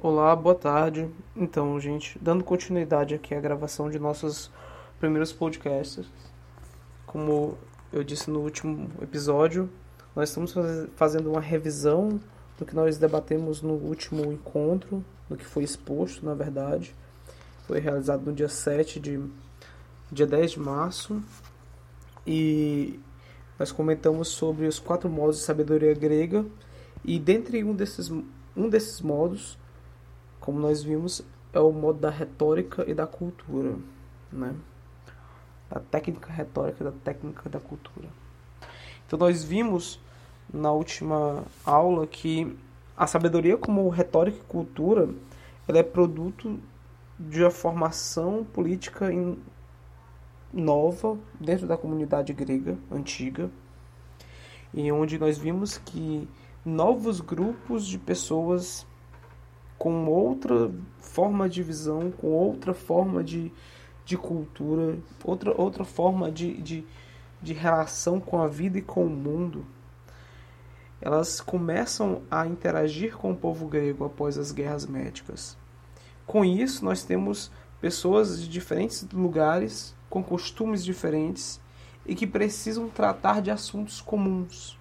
Olá, boa tarde. Então, gente, dando continuidade aqui à gravação de nossos primeiros podcasts. Como eu disse no último episódio, nós estamos fazendo uma revisão do que nós debatemos no último encontro, do que foi exposto, na verdade. Foi realizado no dia 7 de dia 10 de março. E nós comentamos sobre os quatro modos de sabedoria grega e dentre um desses um desses modos, como nós vimos, é o modo da retórica e da cultura, né? Da técnica retórica da técnica da cultura. Então nós vimos na última aula que a sabedoria como retórica e cultura, ela é produto de uma formação política nova dentro da comunidade grega antiga, e onde nós vimos que novos grupos de pessoas com outra forma de visão, com outra forma de, de cultura, outra, outra forma de, de, de relação com a vida e com o mundo, elas começam a interagir com o povo grego após as guerras médicas. Com isso, nós temos pessoas de diferentes lugares, com costumes diferentes e que precisam tratar de assuntos comuns.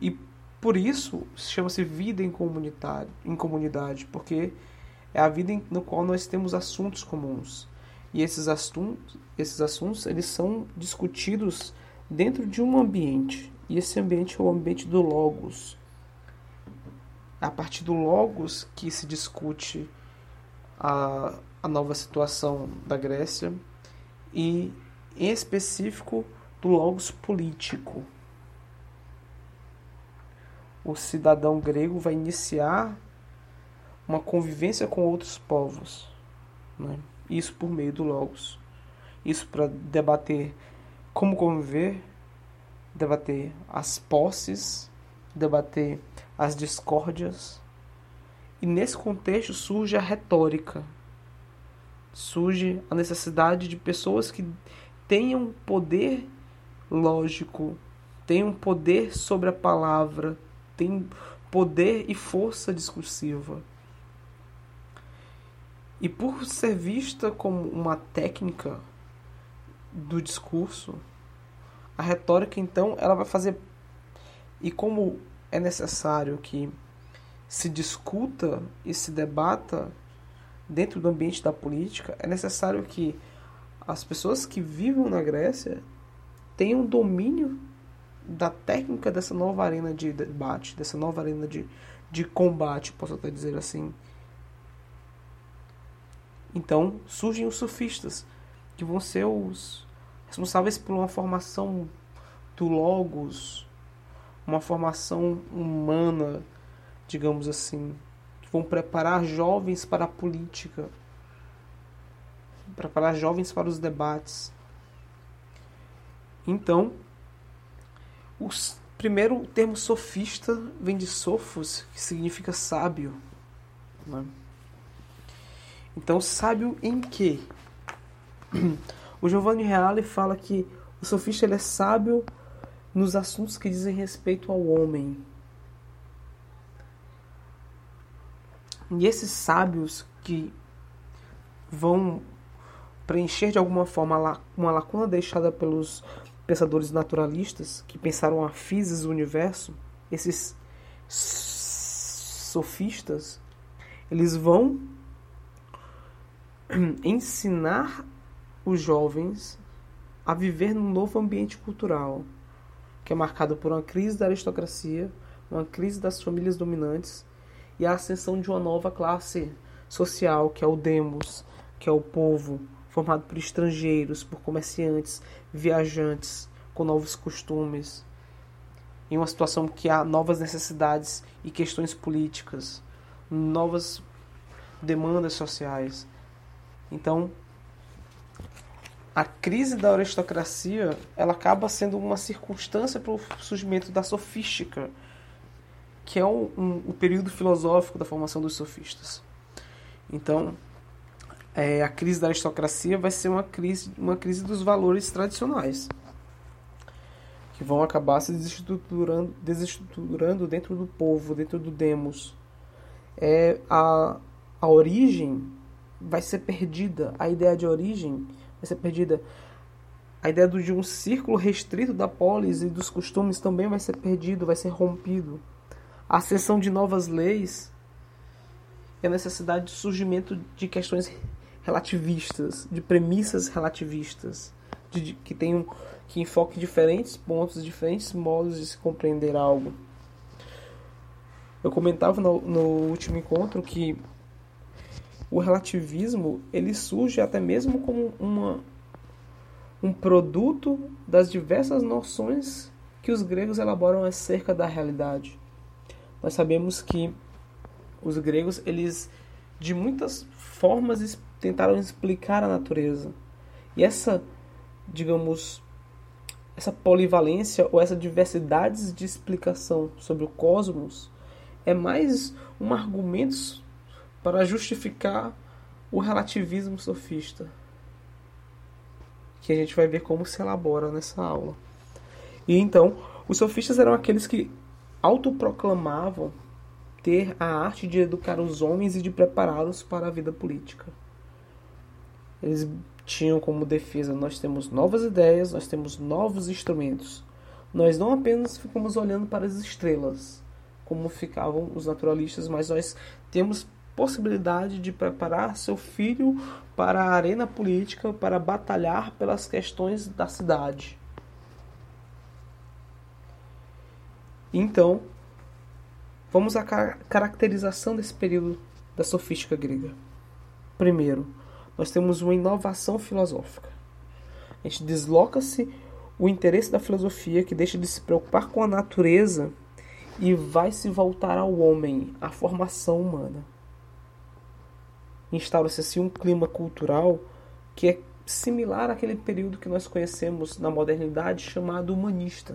E por isso chama-se vida em, comunidade, em comunidade, porque é a vida no qual nós temos assuntos comuns. E esses assuntos, esses assuntos eles são discutidos dentro de um ambiente. E esse ambiente é o ambiente do logos. É a partir do logos que se discute a, a nova situação da Grécia e em específico do logos político o cidadão grego vai iniciar uma convivência com outros povos. Né? Isso por meio do Logos. Isso para debater como conviver, debater as posses, debater as discórdias. E nesse contexto surge a retórica. Surge a necessidade de pessoas que tenham poder lógico, tenham poder sobre a palavra, tem poder e força discursiva. E por ser vista como uma técnica do discurso, a retórica então ela vai fazer e como é necessário que se discuta e se debata dentro do ambiente da política, é necessário que as pessoas que vivem na Grécia tenham domínio da técnica dessa nova arena de debate, dessa nova arena de, de combate, posso até dizer assim. Então surgem os sofistas, que vão ser os responsáveis por uma formação do Logos, uma formação humana, digamos assim, que vão preparar jovens para a política, preparar jovens para os debates. Então, o primeiro termo sofista vem de sofos, que significa sábio. Né? Então, sábio em quê? O Giovanni Reale fala que o sofista ele é sábio nos assuntos que dizem respeito ao homem. E esses sábios que vão preencher de alguma forma uma lacuna deixada pelos pensadores naturalistas que pensaram a física do universo, esses sofistas, eles vão ensinar os jovens a viver num novo ambiente cultural, que é marcado por uma crise da aristocracia, uma crise das famílias dominantes e a ascensão de uma nova classe social, que é o demos, que é o povo, formado por estrangeiros, por comerciantes, viajantes com novos costumes, em uma situação que há novas necessidades e questões políticas, novas demandas sociais. Então, a crise da aristocracia ela acaba sendo uma circunstância para o surgimento da sofística, que é um, um, o período filosófico da formação dos sofistas. Então, é, a crise da aristocracia vai ser uma crise, uma crise dos valores tradicionais, que vão acabar se desestruturando, desestruturando dentro do povo, dentro do demos, é a, a origem vai ser perdida, a ideia de origem vai ser perdida. A ideia de um círculo restrito da polis e dos costumes também vai ser perdido, vai ser rompido. A ascensão de novas leis e a necessidade de surgimento de questões relativistas, de premissas relativistas, de, de, que tenham que enfoquem diferentes pontos, diferentes modos de se compreender algo. Eu comentava no, no último encontro que o relativismo ele surge até mesmo como uma, um produto das diversas noções que os gregos elaboram acerca da realidade. Nós sabemos que os gregos eles de muitas formas tentaram explicar a natureza. E essa, digamos, essa polivalência ou essa diversidade de explicação sobre o cosmos é mais um argumento para justificar o relativismo sofista, que a gente vai ver como se elabora nessa aula. E então, os sofistas eram aqueles que autoproclamavam ter a arte de educar os homens e de prepará-los para a vida política. Eles tinham como defesa: nós temos novas ideias, nós temos novos instrumentos. Nós não apenas ficamos olhando para as estrelas, como ficavam os naturalistas, mas nós temos possibilidade de preparar seu filho para a arena política, para batalhar pelas questões da cidade. Então, vamos à caracterização desse período da sofística grega. Primeiro, nós temos uma inovação filosófica. A gente desloca-se o interesse da filosofia que deixa de se preocupar com a natureza e vai se voltar ao homem, à formação humana. Instaura-se assim um clima cultural que é similar àquele período que nós conhecemos na modernidade chamado humanista.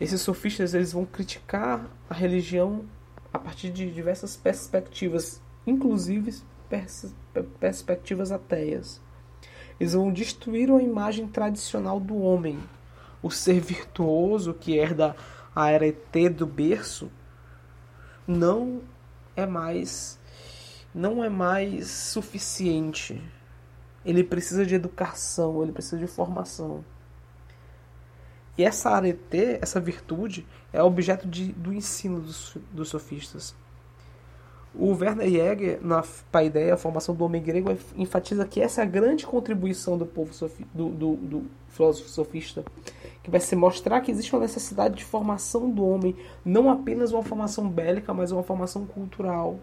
Esses sofistas eles vão criticar a religião a partir de diversas perspectivas inclusive pers perspectivas ateias. Eles vão destruir a imagem tradicional do homem, o ser virtuoso que herda a ET do berço, não é mais não é mais suficiente. Ele precisa de educação, ele precisa de formação. E essa arete, essa virtude, é objeto de, do ensino dos, dos sofistas. O Werner Jäger, na Paideia, a formação do homem grego, enfatiza que essa é a grande contribuição do povo sofi, do, do, do, filósofo sofista, que vai se mostrar que existe uma necessidade de formação do homem, não apenas uma formação bélica, mas uma formação cultural,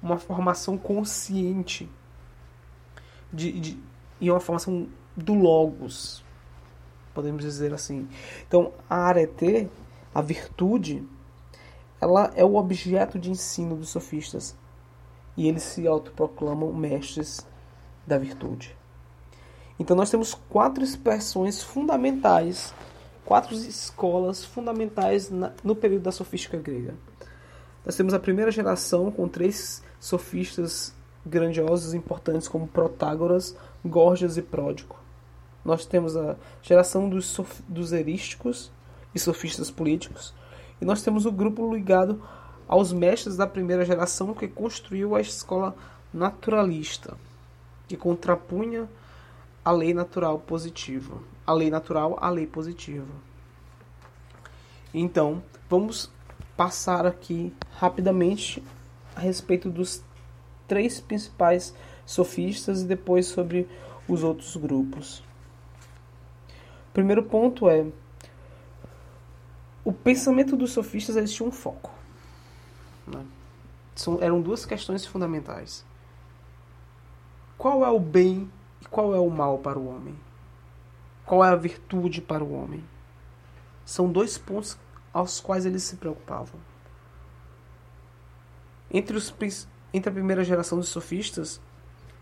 uma formação consciente de, de, e uma formação do logos, podemos dizer assim. Então, a arete, a virtude, ela é o objeto de ensino dos sofistas e eles se autoproclamam mestres da virtude. Então nós temos quatro expressões fundamentais, quatro escolas fundamentais no período da sofística grega. Nós temos a primeira geração com três sofistas grandiosos importantes como Protágoras, Gorgias e Pródico. Nós temos a geração dos, sof dos erísticos e sofistas políticos, e nós temos o grupo ligado aos mestres da primeira geração que construiu a escola naturalista, que contrapunha a lei natural positiva, a lei natural à lei positiva. Então, vamos passar aqui rapidamente a respeito dos três principais sofistas e depois sobre os outros grupos. O primeiro ponto é o pensamento dos sofistas eles tinha um foco. Né? São, eram duas questões fundamentais. Qual é o bem e qual é o mal para o homem? Qual é a virtude para o homem? São dois pontos aos quais eles se preocupavam. Entre, os, entre a primeira geração dos sofistas,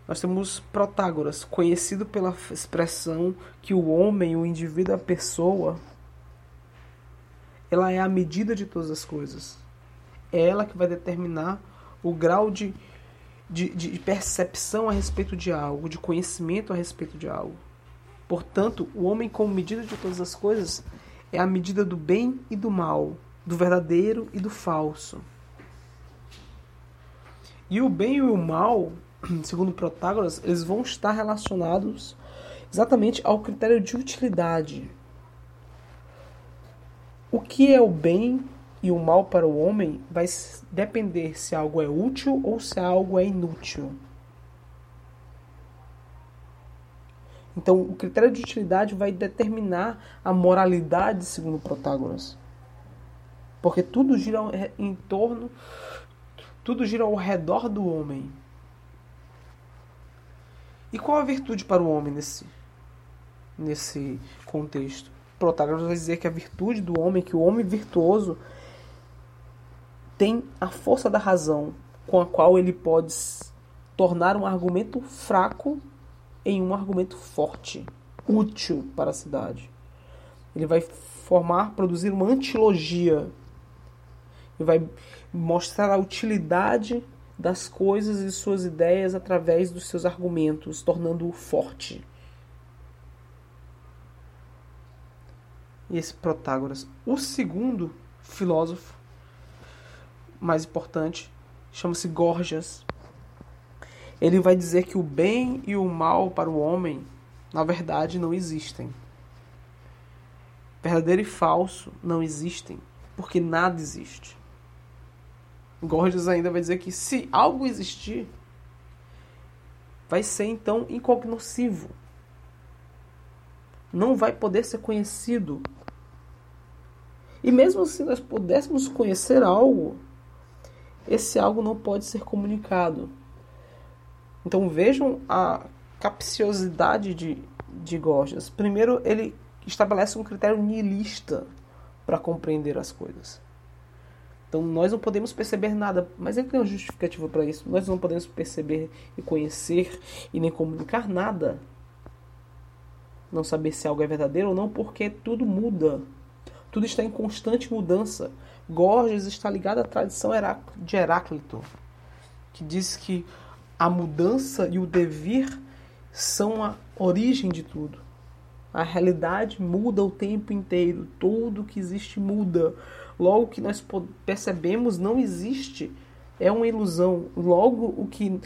nós temos Protágoras, conhecido pela expressão que o homem, o indivíduo, a pessoa, ela é a medida de todas as coisas. É ela que vai determinar o grau de, de, de percepção a respeito de algo, de conhecimento a respeito de algo. Portanto, o homem, como medida de todas as coisas, é a medida do bem e do mal. do verdadeiro e do falso. E o bem e o mal, segundo Protágoras, eles vão estar relacionados exatamente ao critério de utilidade. O que é o bem e o mal para o homem vai depender se algo é útil ou se algo é inútil. Então, o critério de utilidade vai determinar a moralidade, segundo Protágoras. Porque tudo gira em torno, tudo gira ao redor do homem. E qual a virtude para o homem nesse, nesse contexto? Protágoras vai dizer que a virtude do homem, que o homem virtuoso tem a força da razão com a qual ele pode tornar um argumento fraco em um argumento forte, útil para a cidade. Ele vai formar, produzir uma antilogia. Ele vai mostrar a utilidade das coisas e suas ideias através dos seus argumentos, tornando-o forte. E esse Protágoras. O segundo filósofo mais importante chama-se Gorgias ele vai dizer que o bem e o mal para o homem, na verdade, não existem. Verdadeiro e falso não existem, porque nada existe. Gorgias ainda vai dizer que se algo existir, vai ser então incognoscivo. Não vai poder ser conhecido. E mesmo se nós pudéssemos conhecer algo, esse algo não pode ser comunicado. Então vejam a capciosidade de, de Gorgias. Primeiro, ele estabelece um critério nihilista para compreender as coisas. Então nós não podemos perceber nada, mas ele tem uma justificativa para isso. Nós não podemos perceber e conhecer e nem comunicar nada. Não saber se algo é verdadeiro ou não, porque tudo muda. Tudo está em constante mudança. Gorgias está ligado à tradição de Heráclito, que diz que a mudança e o devir são a origem de tudo. A realidade muda o tempo inteiro, tudo que existe muda. Logo que nós percebemos não existe, é uma ilusão. Logo o que,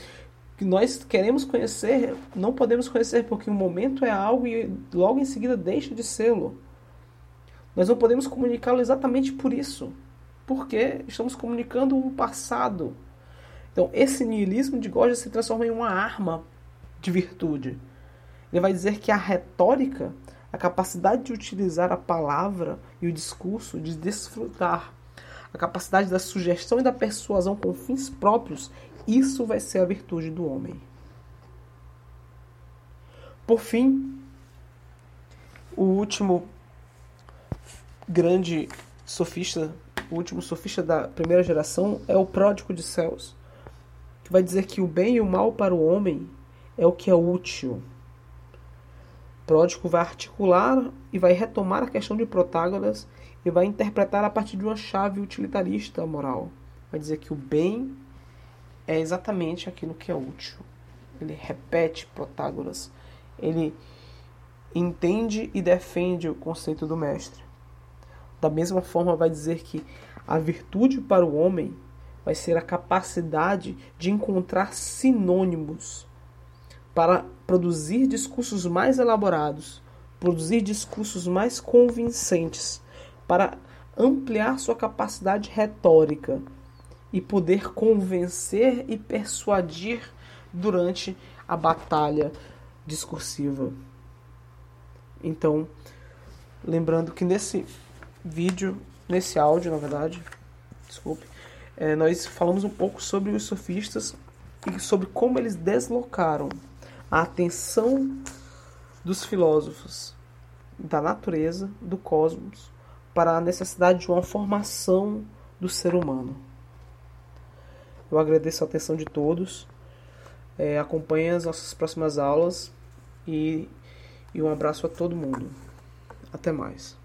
nós queremos conhecer, não podemos conhecer porque o momento é algo e logo em seguida deixa de sê-lo. Nós não podemos comunicá-lo exatamente por isso, porque estamos comunicando um passado então, esse niilismo de Gorgias se transforma em uma arma de virtude. Ele vai dizer que a retórica, a capacidade de utilizar a palavra e o discurso, de desfrutar, a capacidade da sugestão e da persuasão com fins próprios, isso vai ser a virtude do homem. Por fim, o último grande sofista, o último sofista da primeira geração é o pródigo de céus que vai dizer que o bem e o mal para o homem é o que é útil. Pródico vai articular e vai retomar a questão de Protágoras e vai interpretar a partir de uma chave utilitarista moral. Vai dizer que o bem é exatamente aquilo que é útil. Ele repete Protágoras. Ele entende e defende o conceito do mestre. Da mesma forma, vai dizer que a virtude para o homem vai ser a capacidade de encontrar sinônimos para produzir discursos mais elaborados, produzir discursos mais convincentes, para ampliar sua capacidade retórica e poder convencer e persuadir durante a batalha discursiva. Então, lembrando que nesse vídeo, nesse áudio, na verdade, desculpe, é, nós falamos um pouco sobre os sofistas e sobre como eles deslocaram a atenção dos filósofos da natureza, do cosmos, para a necessidade de uma formação do ser humano. Eu agradeço a atenção de todos. É, acompanhe as nossas próximas aulas e, e um abraço a todo mundo. Até mais.